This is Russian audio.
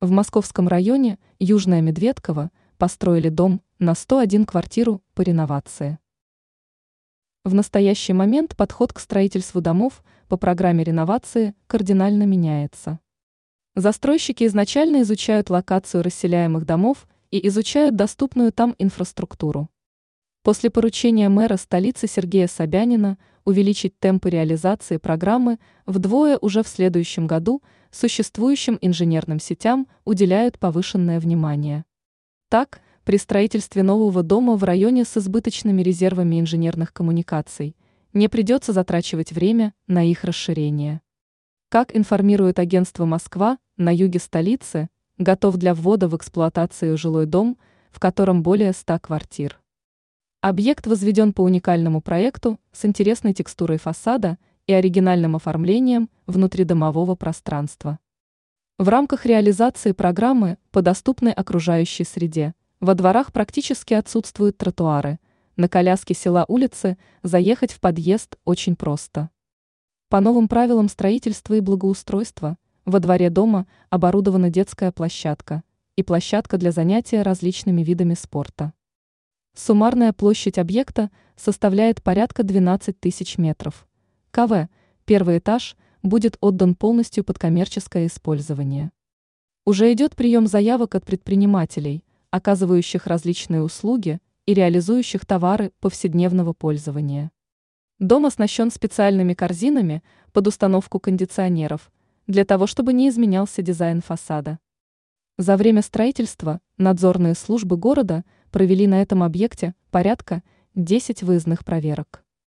В московском районе Южная Медведково построили дом на 101 квартиру по реновации. В настоящий момент подход к строительству домов по программе реновации кардинально меняется. Застройщики изначально изучают локацию расселяемых домов и изучают доступную там инфраструктуру. После поручения мэра столицы Сергея Собянина увеличить темпы реализации программы вдвое уже в следующем году – существующим инженерным сетям уделяют повышенное внимание. Так, при строительстве нового дома в районе с избыточными резервами инженерных коммуникаций не придется затрачивать время на их расширение. Как информирует агентство «Москва», на юге столицы готов для ввода в эксплуатацию жилой дом, в котором более 100 квартир. Объект возведен по уникальному проекту с интересной текстурой фасада и оригинальным оформлением внутридомового пространства. В рамках реализации программы по доступной окружающей среде во дворах практически отсутствуют тротуары, на коляске села улицы заехать в подъезд очень просто. По новым правилам строительства и благоустройства во дворе дома оборудована детская площадка и площадка для занятия различными видами спорта. Суммарная площадь объекта составляет порядка 12 тысяч метров. КВ, первый этаж, будет отдан полностью под коммерческое использование. Уже идет прием заявок от предпринимателей, оказывающих различные услуги и реализующих товары повседневного пользования. Дом оснащен специальными корзинами под установку кондиционеров, для того чтобы не изменялся дизайн фасада. За время строительства надзорные службы города провели на этом объекте порядка 10 выездных проверок.